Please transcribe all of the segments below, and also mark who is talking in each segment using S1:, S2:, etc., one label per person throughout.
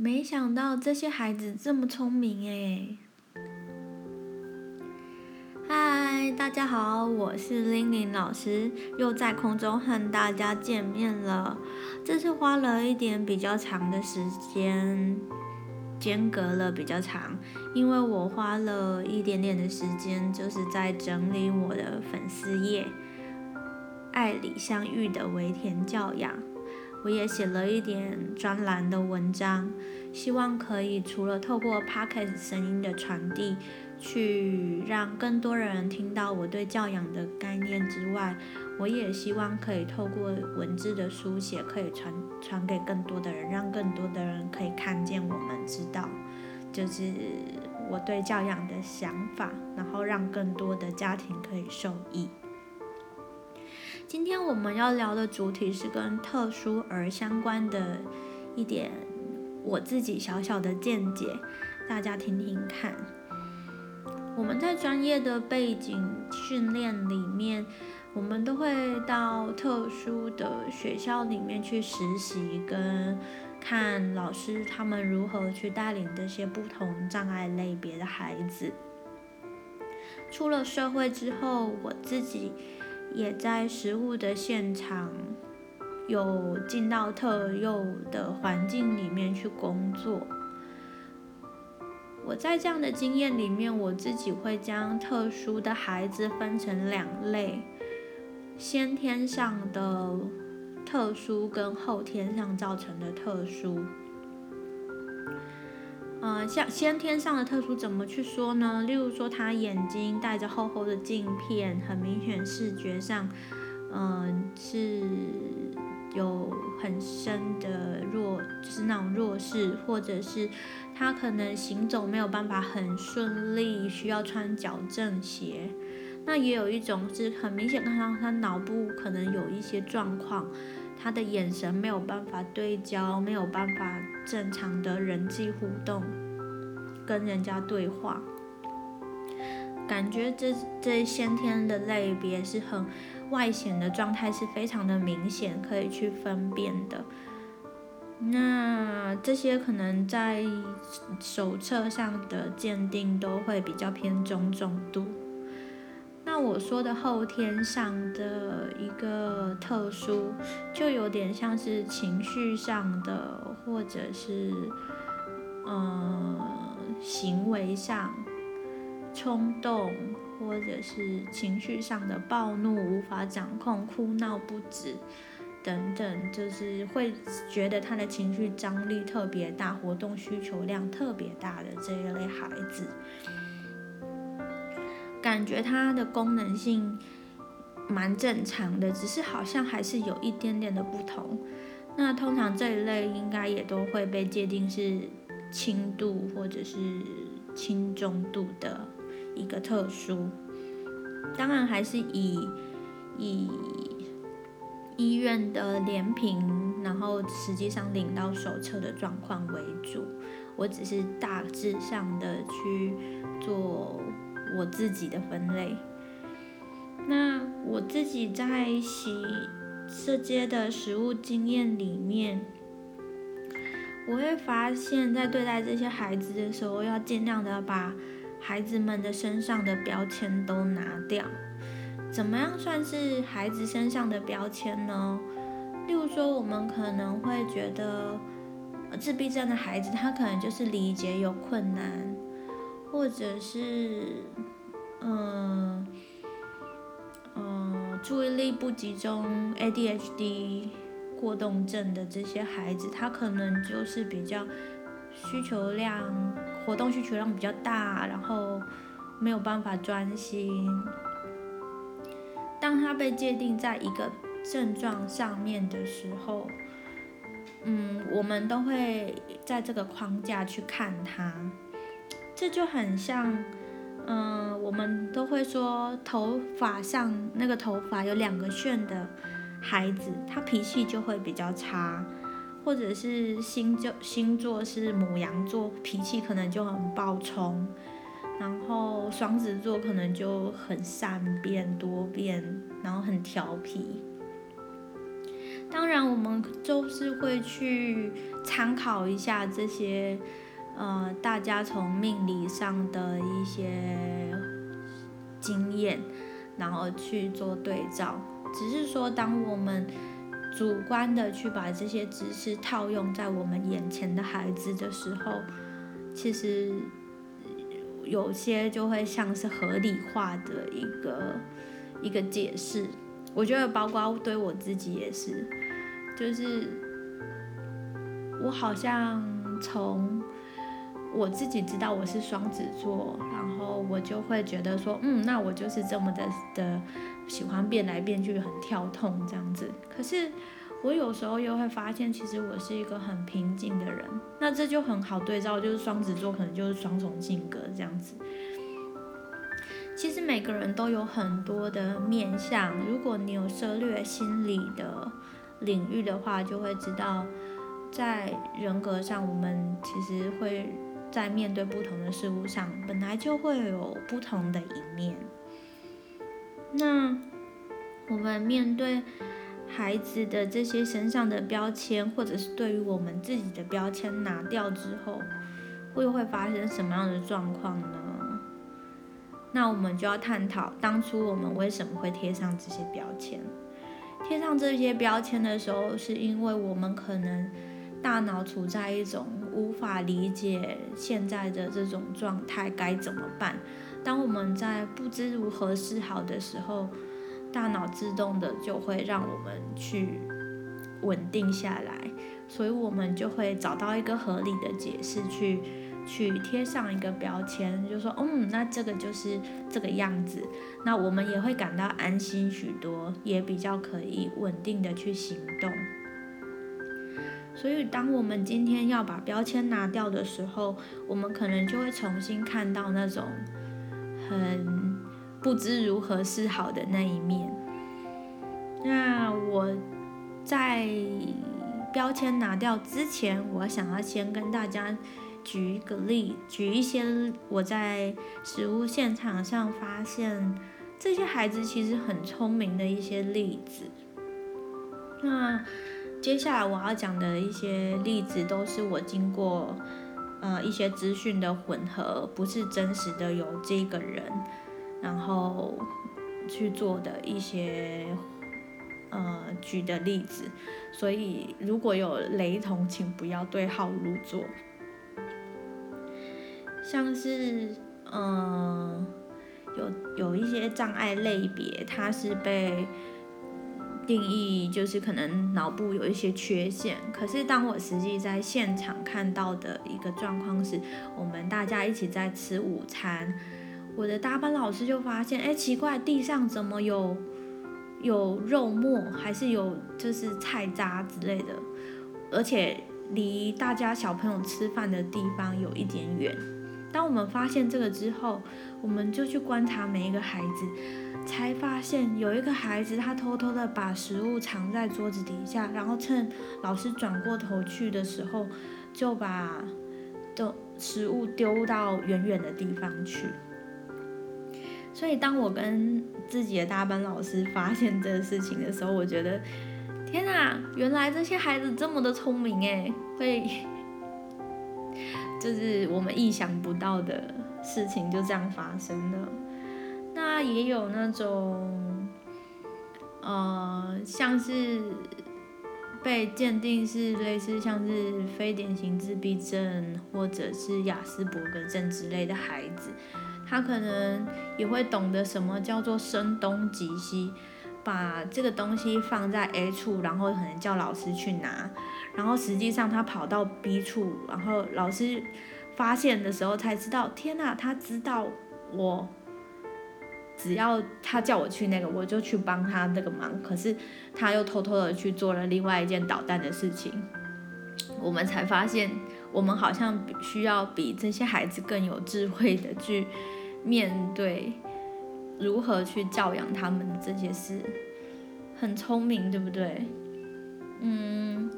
S1: 没想到这些孩子这么聪明哎！嗨，大家好，我是玲玲老师，又在空中和大家见面了。这次花了一点比较长的时间，间隔了比较长，因为我花了一点点的时间，就是在整理我的粉丝页，爱里相遇的微甜教养。我也写了一点专栏的文章，希望可以除了透过 Podcast 声音的传递，去让更多人听到我对教养的概念之外，我也希望可以透过文字的书写，可以传传给更多的人，让更多的人可以看见我们，知道就是我对教养的想法，然后让更多的家庭可以受益。今天我们要聊的主题是跟特殊儿相关的一点，我自己小小的见解，大家听听看。我们在专业的背景训练里面，我们都会到特殊的学校里面去实习，跟看老师他们如何去带领这些不同障碍类别的孩子。出了社会之后，我自己。也在实物的现场，有进到特幼的环境里面去工作。我在这样的经验里面，我自己会将特殊的孩子分成两类：先天上的特殊跟后天上造成的特殊。呃，像先天上的特殊怎么去说呢？例如说，他眼睛戴着厚厚的镜片，很明显视觉上，嗯、是有很深的弱，就是那种弱势，或者是他可能行走没有办法很顺利，需要穿矫正鞋。那也有一种是很明显看到他脑部可能有一些状况。他的眼神没有办法对焦，没有办法正常的人际互动，跟人家对话，感觉这这先天的类别是很外显的状态，是非常的明显，可以去分辨的。那这些可能在手册上的鉴定都会比较偏中重度。那我说的后天上的一个特殊，就有点像是情绪上的，或者是呃行为上冲动，或者是情绪上的暴怒无法掌控、哭闹不止等等，就是会觉得他的情绪张力特别大、活动需求量特别大的这一类孩子。感觉它的功能性蛮正常的，只是好像还是有一点点的不同。那通常这一类应该也都会被界定是轻度或者是轻中度的一个特殊。当然还是以以医院的联评，然后实际上领到手册的状况为主。我只是大致上的去做。我自己的分类，那我自己在洗这些的食物经验里面，我会发现，在对待这些孩子的时候，要尽量的把孩子们的身上的标签都拿掉。怎么样算是孩子身上的标签呢？例如说，我们可能会觉得，自闭症的孩子，他可能就是理解有困难。或者是，嗯嗯，注意力不集中 （ADHD） 过动症的这些孩子，他可能就是比较需求量、活动需求量比较大，然后没有办法专心。当他被界定在一个症状上面的时候，嗯，我们都会在这个框架去看他。这就很像，嗯、我们都会说头发上那个头发有两个旋的孩子，他脾气就会比较差，或者是星就星座是母羊座，脾气可能就很暴冲，然后双子座可能就很善变多变，然后很调皮。当然，我们就是会去参考一下这些，呃，大家从命理上的一些经验，然后去做对照。只是说，当我们主观的去把这些知识套用在我们眼前的孩子的时候，其实有些就会像是合理化的一个一个解释。我觉得，包括对我自己也是，就是我好像从我自己知道我是双子座，然后我就会觉得说，嗯，那我就是这么的的喜欢变来变去，很跳痛这样子。可是我有时候又会发现，其实我是一个很平静的人，那这就很好对照，就是双子座可能就是双重性格这样子。其实每个人都有很多的面相，如果你有涉猎心理的领域的话，就会知道，在人格上，我们其实会在面对不同的事物上，本来就会有不同的一面。那我们面对孩子的这些身上的标签，或者是对于我们自己的标签拿掉之后，会会发生什么样的状况呢？那我们就要探讨当初我们为什么会贴上这些标签。贴上这些标签的时候，是因为我们可能大脑处在一种无法理解现在的这种状态该怎么办。当我们在不知如何是好的时候，大脑自动的就会让我们去稳定下来，所以我们就会找到一个合理的解释去。去贴上一个标签，就说，嗯，那这个就是这个样子，那我们也会感到安心许多，也比较可以稳定的去行动。所以，当我们今天要把标签拿掉的时候，我们可能就会重新看到那种很不知如何是好的那一面。那我在标签拿掉之前，我想要先跟大家。举一个例，举一些我在实物现场上发现这些孩子其实很聪明的一些例子。那接下来我要讲的一些例子，都是我经过呃一些资讯的混合，不是真实的有这个人，然后去做的一些呃举的例子。所以如果有雷同，请不要对号入座。像是，嗯、呃，有有一些障碍类别，它是被定义就是可能脑部有一些缺陷。可是当我实际在现场看到的一个状况是，我们大家一起在吃午餐，我的大班老师就发现，哎，奇怪，地上怎么有有肉末，还是有就是菜渣之类的，而且离大家小朋友吃饭的地方有一点远。当我们发现这个之后，我们就去观察每一个孩子，才发现有一个孩子他偷偷的把食物藏在桌子底下，然后趁老师转过头去的时候，就把的食物丢到远远的地方去。所以当我跟自己的大班老师发现这个事情的时候，我觉得天哪，原来这些孩子这么的聪明诶，会。就是我们意想不到的事情就这样发生了。那也有那种，呃，像是被鉴定是类似像是非典型自闭症或者是亚斯伯格症之类的孩子，他可能也会懂得什么叫做声东击西。把这个东西放在 A 处，然后可能叫老师去拿，然后实际上他跑到 B 处，然后老师发现的时候才知道，天哪，他知道我只要他叫我去那个，我就去帮他那个忙，可是他又偷偷的去做了另外一件捣蛋的事情，我们才发现，我们好像需要比这些孩子更有智慧的去面对。如何去教养他们这些事，很聪明，对不对？嗯，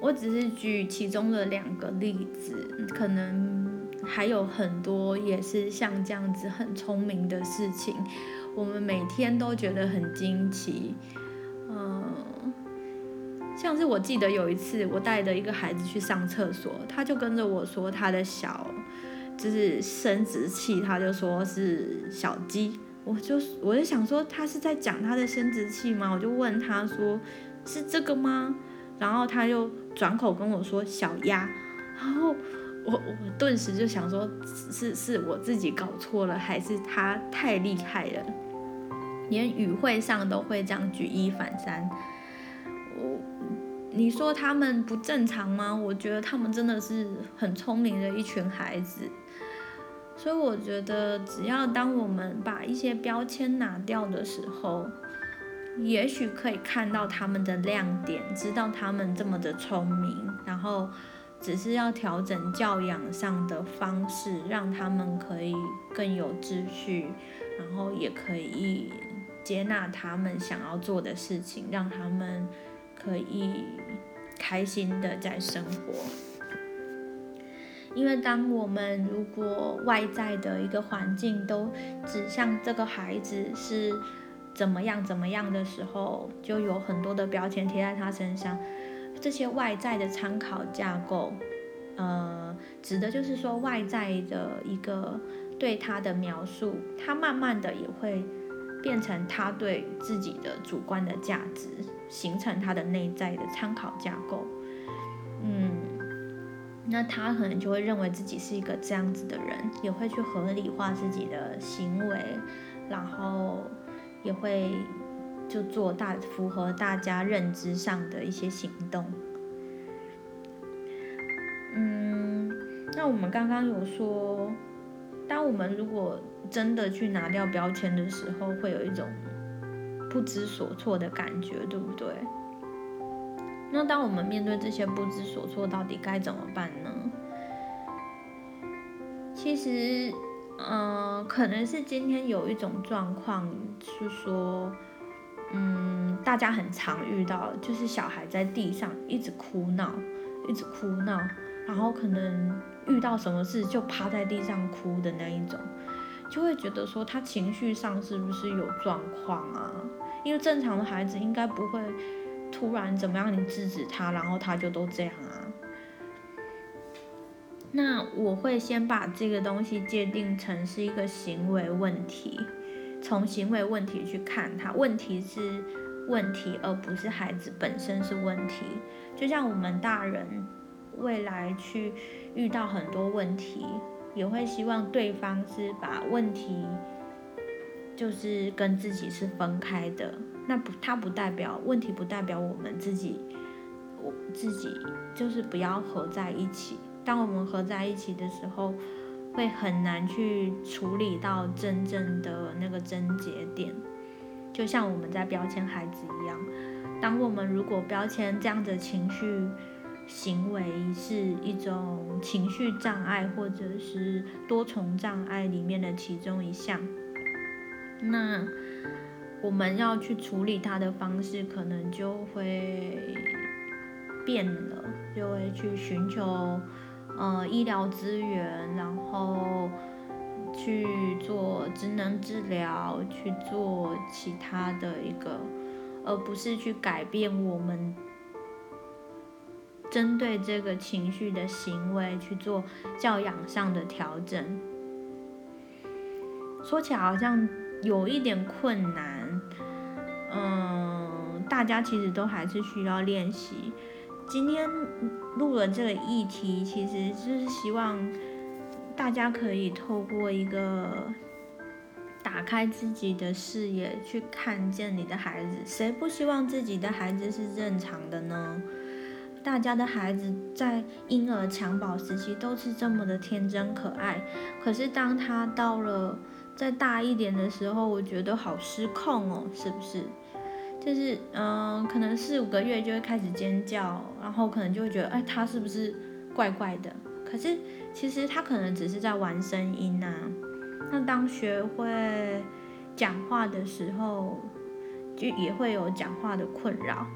S1: 我只是举其中的两个例子，可能还有很多也是像这样子很聪明的事情，我们每天都觉得很惊奇。嗯，像是我记得有一次，我带着一个孩子去上厕所，他就跟着我说他的小就是生殖器，他就说是小鸡。我就我就想说他是在讲他的生殖器吗？我就问他说是这个吗？然后他就转口跟我说小鸭，然后我我顿时就想说是是我自己搞错了，还是他太厉害了，连语会上都会这样举一反三。我你说他们不正常吗？我觉得他们真的是很聪明的一群孩子。所以我觉得，只要当我们把一些标签拿掉的时候，也许可以看到他们的亮点，知道他们这么的聪明，然后只是要调整教养上的方式，让他们可以更有秩序，然后也可以接纳他们想要做的事情，让他们可以开心的在生活。因为当我们如果外在的一个环境都指向这个孩子是怎么样怎么样的时候，就有很多的标签贴在他身上。这些外在的参考架构，呃，指的就是说外在的一个对他的描述，他慢慢的也会变成他对自己的主观的价值，形成他的内在的参考架构。嗯。那他可能就会认为自己是一个这样子的人，也会去合理化自己的行为，然后也会就做大符合大家认知上的一些行动。嗯，那我们刚刚有说，当我们如果真的去拿掉标签的时候，会有一种不知所措的感觉，对不对？那当我们面对这些不知所措，到底该怎么办呢？其实，嗯、可能是今天有一种状况是说，嗯，大家很常遇到，就是小孩在地上一直哭闹，一直哭闹，然后可能遇到什么事就趴在地上哭的那一种，就会觉得说他情绪上是不是有状况啊？因为正常的孩子应该不会。突然怎么样？你制止他，然后他就都这样啊？那我会先把这个东西界定成是一个行为问题，从行为问题去看它，问题是问题，而不是孩子本身是问题。就像我们大人未来去遇到很多问题，也会希望对方是把问题就是跟自己是分开的。那不，它不代表问题，不代表我们自己，我自己就是不要合在一起。当我们合在一起的时候，会很难去处理到真正的那个症结点。就像我们在标签孩子一样，当我们如果标签这样的情绪行为是一种情绪障碍，或者是多重障碍里面的其中一项，那。我们要去处理它的方式，可能就会变了，就会去寻求呃医疗资源，然后去做职能治疗，去做其他的一个，而不是去改变我们针对这个情绪的行为去做教养上的调整。说起来好像有一点困难。嗯，大家其实都还是需要练习。今天录了这个议题，其实就是希望大家可以透过一个打开自己的视野，去看见你的孩子。谁不希望自己的孩子是正常的呢？大家的孩子在婴儿襁褓时期都是这么的天真可爱，可是当他到了再大一点的时候，我觉得好失控哦，是不是？就是嗯，可能四五个月就会开始尖叫，然后可能就会觉得，哎，他是不是怪怪的？可是其实他可能只是在玩声音呐。那当学会讲话的时候，就也会有讲话的困扰。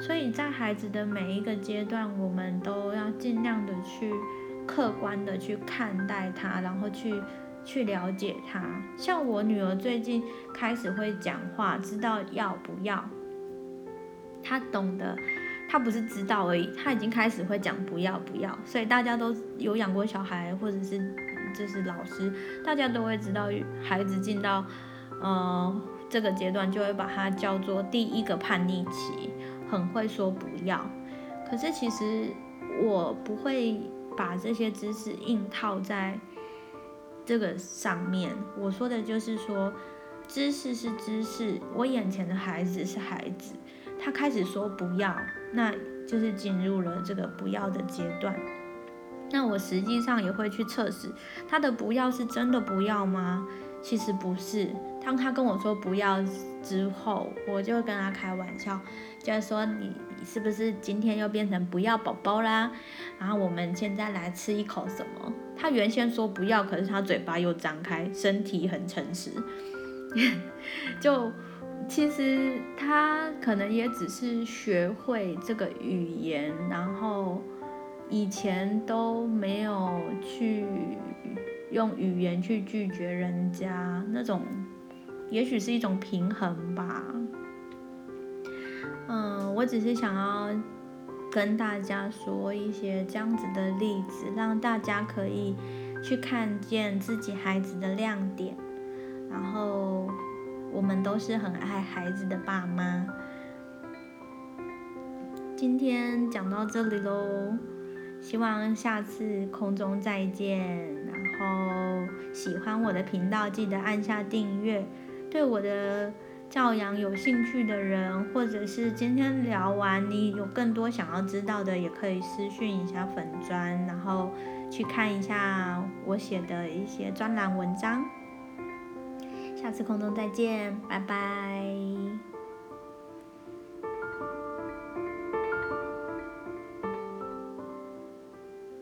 S1: 所以在孩子的每一个阶段，我们都要尽量的去客观的去看待他，然后去。去了解他，像我女儿最近开始会讲话，知道要不要，她懂得她不是知道而已，她已经开始会讲不要不要，所以大家都有养过小孩或者是就是老师，大家都会知道孩子进到呃这个阶段就会把它叫做第一个叛逆期，很会说不要。可是其实我不会把这些知识硬套在这个上面，我说的就是说。知识是知识，我眼前的孩子是孩子，他开始说不要，那就是进入了这个不要的阶段。那我实际上也会去测试他的不要是真的不要吗？其实不是。当他跟我说不要之后，我就跟他开玩笑，就说你是不是今天又变成不要宝宝啦？然后我们现在来吃一口什么？他原先说不要，可是他嘴巴又张开，身体很诚实。就其实他可能也只是学会这个语言，然后以前都没有去用语言去拒绝人家，那种也许是一种平衡吧。嗯，我只是想要跟大家说一些这样子的例子，让大家可以去看见自己孩子的亮点。然后我们都是很爱孩子的爸妈。今天讲到这里喽，希望下次空中再见。然后喜欢我的频道，记得按下订阅。对我的教养有兴趣的人，或者是今天聊完你有更多想要知道的，也可以私讯一下粉砖，然后去看一下我写的一些专栏文章。下次空中再见，拜拜。